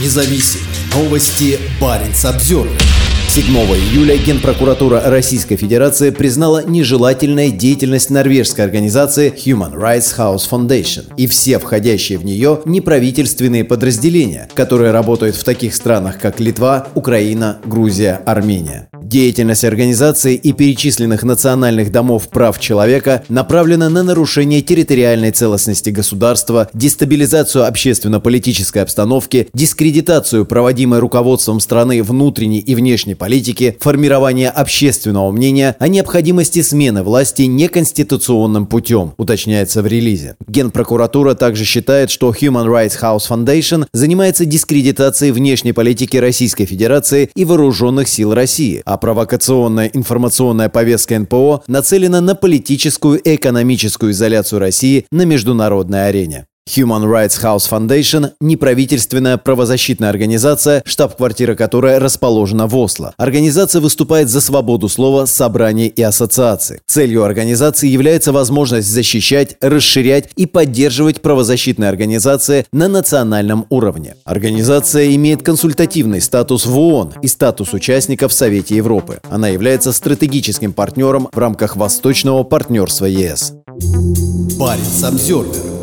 независим. Новости Баренц Обзервер. 7 июля Генпрокуратура Российской Федерации признала нежелательной деятельность норвежской организации Human Rights House Foundation и все входящие в нее неправительственные подразделения, которые работают в таких странах, как Литва, Украина, Грузия, Армения. Деятельность организации и перечисленных национальных домов прав человека направлена на нарушение территориальной целостности государства, дестабилизацию общественно-политической обстановки, дискредитацию проводимой руководством страны внутренней и внешней политики, формирование общественного мнения о необходимости смены власти неконституционным путем, уточняется в релизе. Генпрокуратура также считает, что Human Rights House Foundation занимается дискредитацией внешней политики Российской Федерации и вооруженных сил России, а провокационная информационная повестка НПО нацелена на политическую и экономическую изоляцию России на международной арене. Human Rights House Foundation – неправительственная правозащитная организация, штаб-квартира которой расположена в Осло. Организация выступает за свободу слова, собраний и ассоциаций. Целью организации является возможность защищать, расширять и поддерживать правозащитные организации на национальном уровне. Организация имеет консультативный статус в ООН и статус участника в Совете Европы. Она является стратегическим партнером в рамках Восточного партнерства ЕС. Баренц Обзервер.